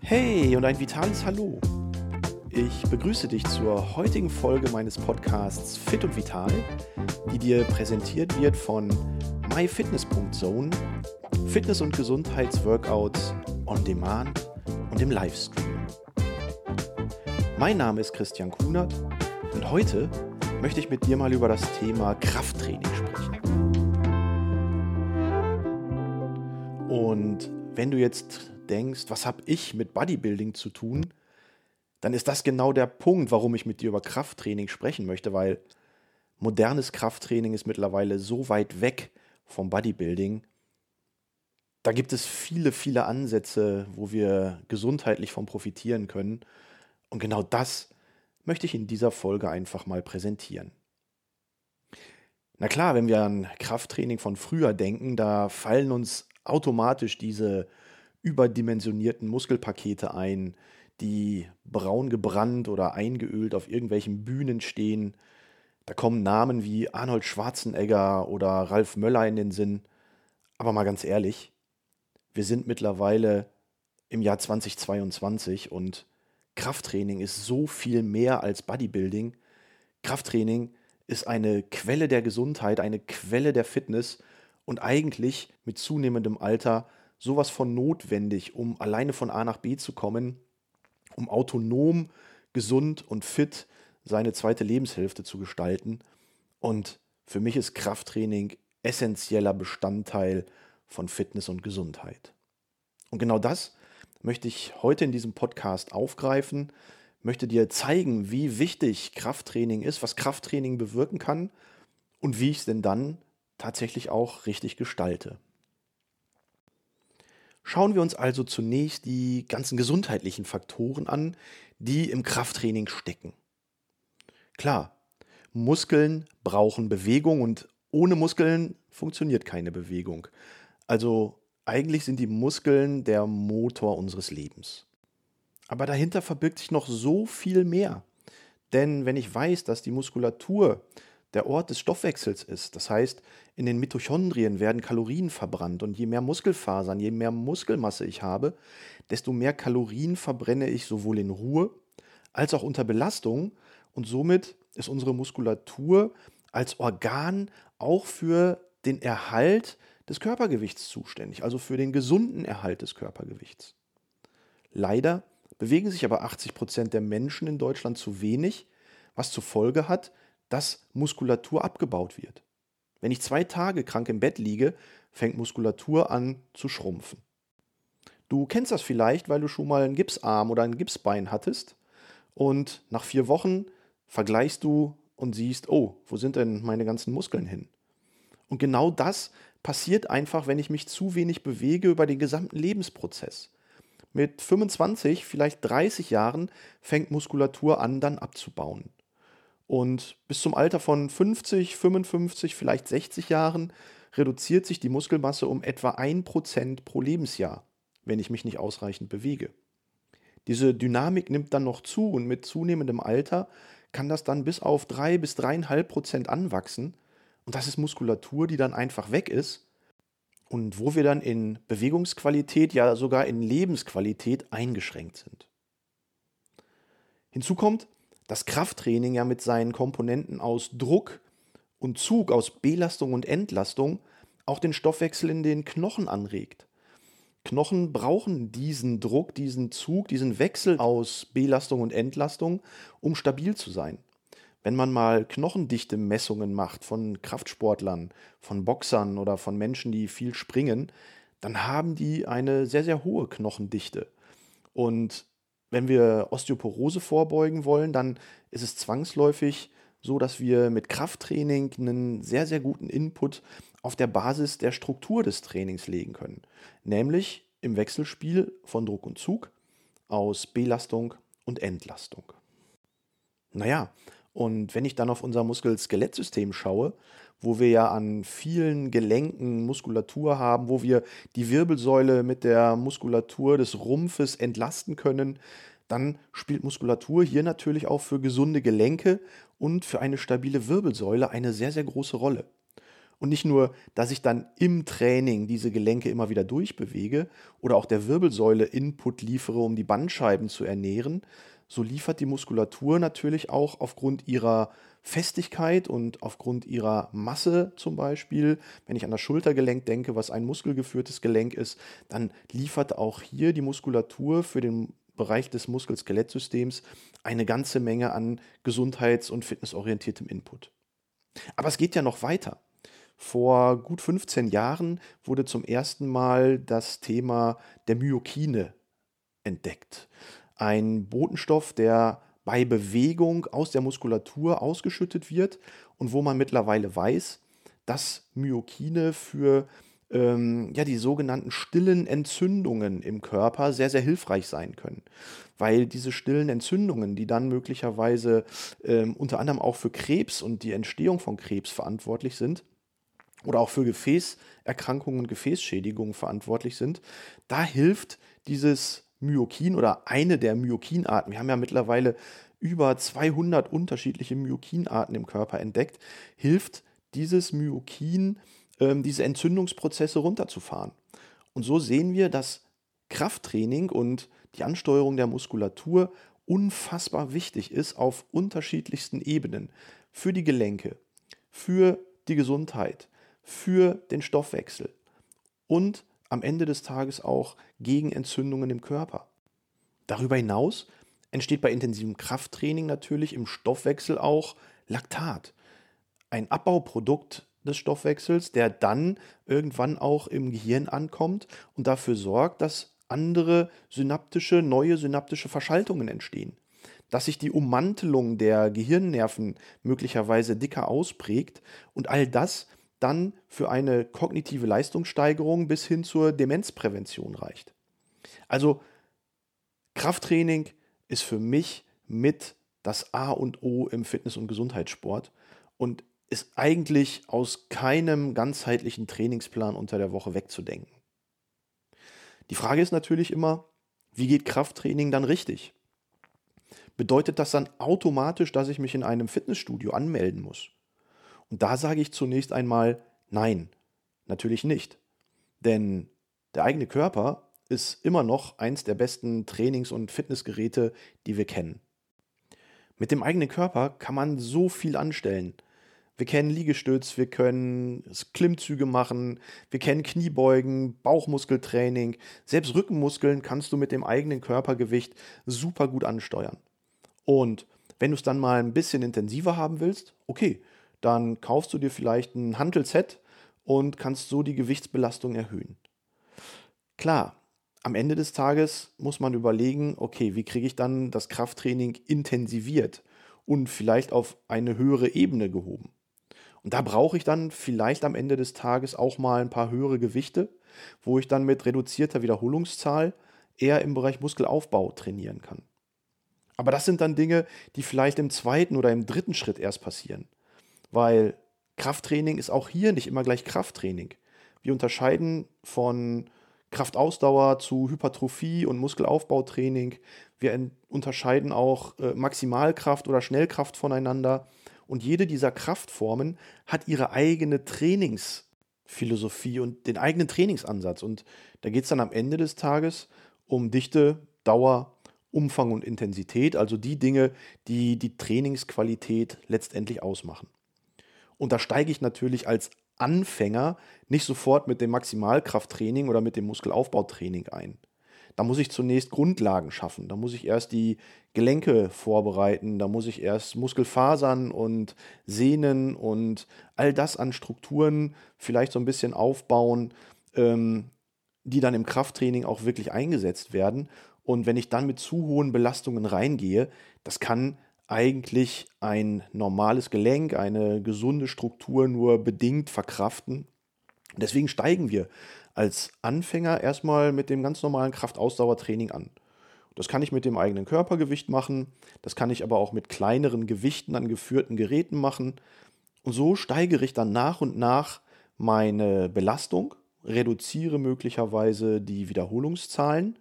Hey und ein vitales Hallo. Ich begrüße dich zur heutigen Folge meines Podcasts Fit und Vital, die dir präsentiert wird von myfitness.zone, Fitness- und Gesundheitsworkouts on Demand und im Livestream. Mein Name ist Christian Kunert und heute möchte ich mit dir mal über das Thema Krafttraining sprechen. Und wenn du jetzt denkst, was habe ich mit Bodybuilding zu tun, dann ist das genau der Punkt, warum ich mit dir über Krafttraining sprechen möchte, weil modernes Krafttraining ist mittlerweile so weit weg vom Bodybuilding. Da gibt es viele, viele Ansätze, wo wir gesundheitlich von profitieren können. Und genau das möchte ich in dieser Folge einfach mal präsentieren. Na klar, wenn wir an Krafttraining von früher denken, da fallen uns automatisch diese überdimensionierten Muskelpakete ein, die braun gebrannt oder eingeölt auf irgendwelchen Bühnen stehen. Da kommen Namen wie Arnold Schwarzenegger oder Ralf Möller in den Sinn. Aber mal ganz ehrlich, wir sind mittlerweile im Jahr 2022 und Krafttraining ist so viel mehr als Bodybuilding. Krafttraining ist eine Quelle der Gesundheit, eine Quelle der Fitness und eigentlich mit zunehmendem Alter sowas von notwendig, um alleine von A nach B zu kommen um autonom, gesund und fit seine zweite Lebenshälfte zu gestalten. Und für mich ist Krafttraining essentieller Bestandteil von Fitness und Gesundheit. Und genau das möchte ich heute in diesem Podcast aufgreifen, möchte dir zeigen, wie wichtig Krafttraining ist, was Krafttraining bewirken kann und wie ich es denn dann tatsächlich auch richtig gestalte. Schauen wir uns also zunächst die ganzen gesundheitlichen Faktoren an, die im Krafttraining stecken. Klar, Muskeln brauchen Bewegung und ohne Muskeln funktioniert keine Bewegung. Also eigentlich sind die Muskeln der Motor unseres Lebens. Aber dahinter verbirgt sich noch so viel mehr. Denn wenn ich weiß, dass die Muskulatur der Ort des Stoffwechsels ist. Das heißt, in den Mitochondrien werden Kalorien verbrannt und je mehr Muskelfasern, je mehr Muskelmasse ich habe, desto mehr Kalorien verbrenne ich sowohl in Ruhe als auch unter Belastung und somit ist unsere Muskulatur als Organ auch für den Erhalt des Körpergewichts zuständig, also für den gesunden Erhalt des Körpergewichts. Leider bewegen sich aber 80 Prozent der Menschen in Deutschland zu wenig, was zur Folge hat, dass Muskulatur abgebaut wird. Wenn ich zwei Tage krank im Bett liege, fängt Muskulatur an zu schrumpfen. Du kennst das vielleicht, weil du schon mal einen Gipsarm oder ein Gipsbein hattest und nach vier Wochen vergleichst du und siehst, oh, wo sind denn meine ganzen Muskeln hin? Und genau das passiert einfach, wenn ich mich zu wenig bewege über den gesamten Lebensprozess. Mit 25, vielleicht 30 Jahren fängt Muskulatur an, dann abzubauen. Und bis zum Alter von 50, 55, vielleicht 60 Jahren reduziert sich die Muskelmasse um etwa 1% pro Lebensjahr, wenn ich mich nicht ausreichend bewege. Diese Dynamik nimmt dann noch zu und mit zunehmendem Alter kann das dann bis auf 3 bis 3,5 Prozent anwachsen. Und das ist Muskulatur, die dann einfach weg ist und wo wir dann in Bewegungsqualität, ja sogar in Lebensqualität eingeschränkt sind. Hinzu kommt, das Krafttraining ja mit seinen Komponenten aus Druck und Zug, aus Belastung und Entlastung auch den Stoffwechsel in den Knochen anregt. Knochen brauchen diesen Druck, diesen Zug, diesen Wechsel aus Belastung und Entlastung, um stabil zu sein. Wenn man mal Knochendichte-Messungen macht von Kraftsportlern, von Boxern oder von Menschen, die viel springen, dann haben die eine sehr, sehr hohe Knochendichte. Und wenn wir Osteoporose vorbeugen wollen, dann ist es zwangsläufig so, dass wir mit Krafttraining einen sehr, sehr guten Input auf der Basis der Struktur des Trainings legen können. Nämlich im Wechselspiel von Druck und Zug aus Belastung und Entlastung. Naja, und wenn ich dann auf unser Muskel-Skelettsystem schaue, wo wir ja an vielen Gelenken Muskulatur haben, wo wir die Wirbelsäule mit der Muskulatur des Rumpfes entlasten können, dann spielt Muskulatur hier natürlich auch für gesunde Gelenke und für eine stabile Wirbelsäule eine sehr, sehr große Rolle. Und nicht nur, dass ich dann im Training diese Gelenke immer wieder durchbewege oder auch der Wirbelsäule Input liefere, um die Bandscheiben zu ernähren, so liefert die Muskulatur natürlich auch aufgrund ihrer Festigkeit und aufgrund ihrer Masse zum Beispiel, wenn ich an das Schultergelenk denke, was ein muskelgeführtes Gelenk ist, dann liefert auch hier die Muskulatur für den Bereich des Muskel-Skelettsystems eine ganze Menge an gesundheits- und fitnessorientiertem Input. Aber es geht ja noch weiter. Vor gut 15 Jahren wurde zum ersten Mal das Thema der Myokine entdeckt. Ein Botenstoff, der bei Bewegung aus der Muskulatur ausgeschüttet wird und wo man mittlerweile weiß, dass Myokine für ähm, ja, die sogenannten stillen Entzündungen im Körper sehr, sehr hilfreich sein können. Weil diese stillen Entzündungen, die dann möglicherweise ähm, unter anderem auch für Krebs und die Entstehung von Krebs verantwortlich sind, oder auch für Gefäßerkrankungen und Gefäßschädigungen verantwortlich sind, da hilft dieses Myokin oder eine der Myokinarten. Wir haben ja mittlerweile über 200 unterschiedliche Myokinarten im Körper entdeckt. Hilft dieses Myokin, ähm, diese Entzündungsprozesse runterzufahren. Und so sehen wir, dass Krafttraining und die Ansteuerung der Muskulatur unfassbar wichtig ist auf unterschiedlichsten Ebenen. Für die Gelenke, für die Gesundheit, für den Stoffwechsel und am Ende des Tages auch gegen Entzündungen im Körper. Darüber hinaus entsteht bei intensivem Krafttraining natürlich im Stoffwechsel auch Laktat, ein Abbauprodukt des Stoffwechsels, der dann irgendwann auch im Gehirn ankommt und dafür sorgt, dass andere synaptische, neue synaptische Verschaltungen entstehen. Dass sich die Ummantelung der Gehirnnerven möglicherweise dicker ausprägt und all das dann für eine kognitive Leistungssteigerung bis hin zur Demenzprävention reicht. Also Krafttraining ist für mich mit das A und O im Fitness- und Gesundheitssport und ist eigentlich aus keinem ganzheitlichen Trainingsplan unter der Woche wegzudenken. Die Frage ist natürlich immer, wie geht Krafttraining dann richtig? Bedeutet das dann automatisch, dass ich mich in einem Fitnessstudio anmelden muss? Und da sage ich zunächst einmal nein, natürlich nicht. Denn der eigene Körper ist immer noch eins der besten Trainings- und Fitnessgeräte, die wir kennen. Mit dem eigenen Körper kann man so viel anstellen. Wir kennen Liegestütz, wir können Klimmzüge machen, wir kennen Kniebeugen, Bauchmuskeltraining. Selbst Rückenmuskeln kannst du mit dem eigenen Körpergewicht super gut ansteuern. Und wenn du es dann mal ein bisschen intensiver haben willst, okay, dann kaufst du dir vielleicht ein Hantelset und kannst so die Gewichtsbelastung erhöhen. Klar, am Ende des Tages muss man überlegen, okay, wie kriege ich dann das Krafttraining intensiviert und vielleicht auf eine höhere Ebene gehoben. Und da brauche ich dann vielleicht am Ende des Tages auch mal ein paar höhere Gewichte, wo ich dann mit reduzierter Wiederholungszahl eher im Bereich Muskelaufbau trainieren kann. Aber das sind dann Dinge, die vielleicht im zweiten oder im dritten Schritt erst passieren weil Krafttraining ist auch hier nicht immer gleich Krafttraining. Wir unterscheiden von Kraftausdauer zu Hypertrophie und Muskelaufbautraining. Wir unterscheiden auch äh, Maximalkraft oder Schnellkraft voneinander. Und jede dieser Kraftformen hat ihre eigene Trainingsphilosophie und den eigenen Trainingsansatz. Und da geht es dann am Ende des Tages um Dichte, Dauer, Umfang und Intensität, also die Dinge, die die Trainingsqualität letztendlich ausmachen. Und da steige ich natürlich als Anfänger nicht sofort mit dem Maximalkrafttraining oder mit dem Muskelaufbautraining ein. Da muss ich zunächst Grundlagen schaffen. Da muss ich erst die Gelenke vorbereiten. Da muss ich erst Muskelfasern und Sehnen und all das an Strukturen vielleicht so ein bisschen aufbauen, ähm, die dann im Krafttraining auch wirklich eingesetzt werden. Und wenn ich dann mit zu hohen Belastungen reingehe, das kann eigentlich ein normales Gelenk, eine gesunde Struktur nur bedingt verkraften. Deswegen steigen wir als Anfänger erstmal mit dem ganz normalen Kraftausdauertraining an. Das kann ich mit dem eigenen Körpergewicht machen, das kann ich aber auch mit kleineren Gewichten an geführten Geräten machen. Und so steigere ich dann nach und nach meine Belastung, reduziere möglicherweise die Wiederholungszahlen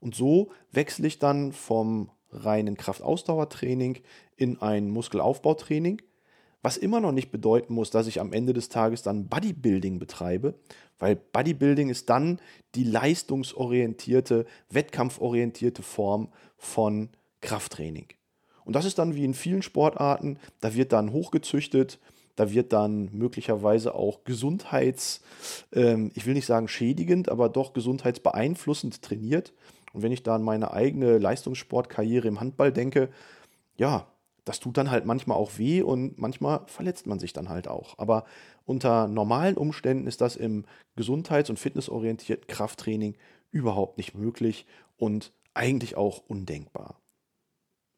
und so wechsle ich dann vom reinen Kraftausdauertraining in ein Muskelaufbautraining, Was immer noch nicht bedeuten muss, dass ich am Ende des Tages dann Bodybuilding betreibe, weil Bodybuilding ist dann die leistungsorientierte, wettkampforientierte Form von Krafttraining. Und das ist dann wie in vielen Sportarten, da wird dann hochgezüchtet, da wird dann möglicherweise auch gesundheits, ähm, ich will nicht sagen schädigend, aber doch gesundheitsbeeinflussend trainiert. Und wenn ich da an meine eigene Leistungssportkarriere im Handball denke, ja, das tut dann halt manchmal auch weh und manchmal verletzt man sich dann halt auch. Aber unter normalen Umständen ist das im gesundheits- und fitnessorientierten Krafttraining überhaupt nicht möglich und eigentlich auch undenkbar.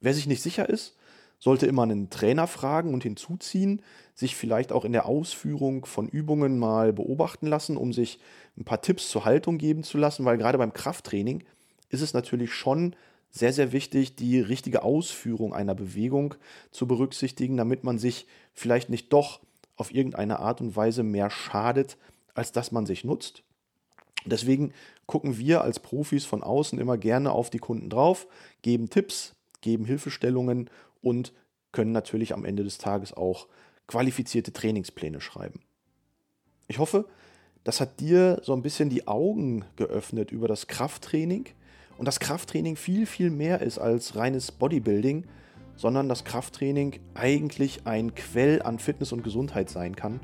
Wer sich nicht sicher ist, sollte immer einen Trainer fragen und hinzuziehen, sich vielleicht auch in der Ausführung von Übungen mal beobachten lassen, um sich ein paar Tipps zur Haltung geben zu lassen, weil gerade beim Krafttraining ist es natürlich schon sehr, sehr wichtig, die richtige Ausführung einer Bewegung zu berücksichtigen, damit man sich vielleicht nicht doch auf irgendeine Art und Weise mehr schadet, als dass man sich nutzt. Deswegen gucken wir als Profis von außen immer gerne auf die Kunden drauf, geben Tipps, geben Hilfestellungen und können natürlich am Ende des Tages auch qualifizierte Trainingspläne schreiben. Ich hoffe, das hat dir so ein bisschen die Augen geöffnet über das Krafttraining und das Krafttraining viel, viel mehr ist als reines Bodybuilding, sondern das Krafttraining eigentlich ein Quell an Fitness und Gesundheit sein kann.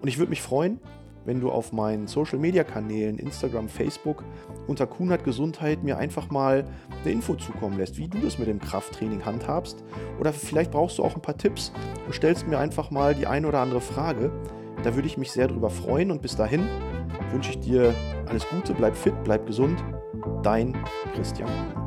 Und ich würde mich freuen, wenn du auf meinen Social Media Kanälen, Instagram, Facebook unter Kunert Gesundheit mir einfach mal eine Info zukommen lässt, wie du das mit dem Krafttraining handhabst. Oder vielleicht brauchst du auch ein paar Tipps und stellst mir einfach mal die eine oder andere Frage. Da würde ich mich sehr drüber freuen und bis dahin wünsche ich dir alles Gute, bleib fit, bleib gesund Dein Christian.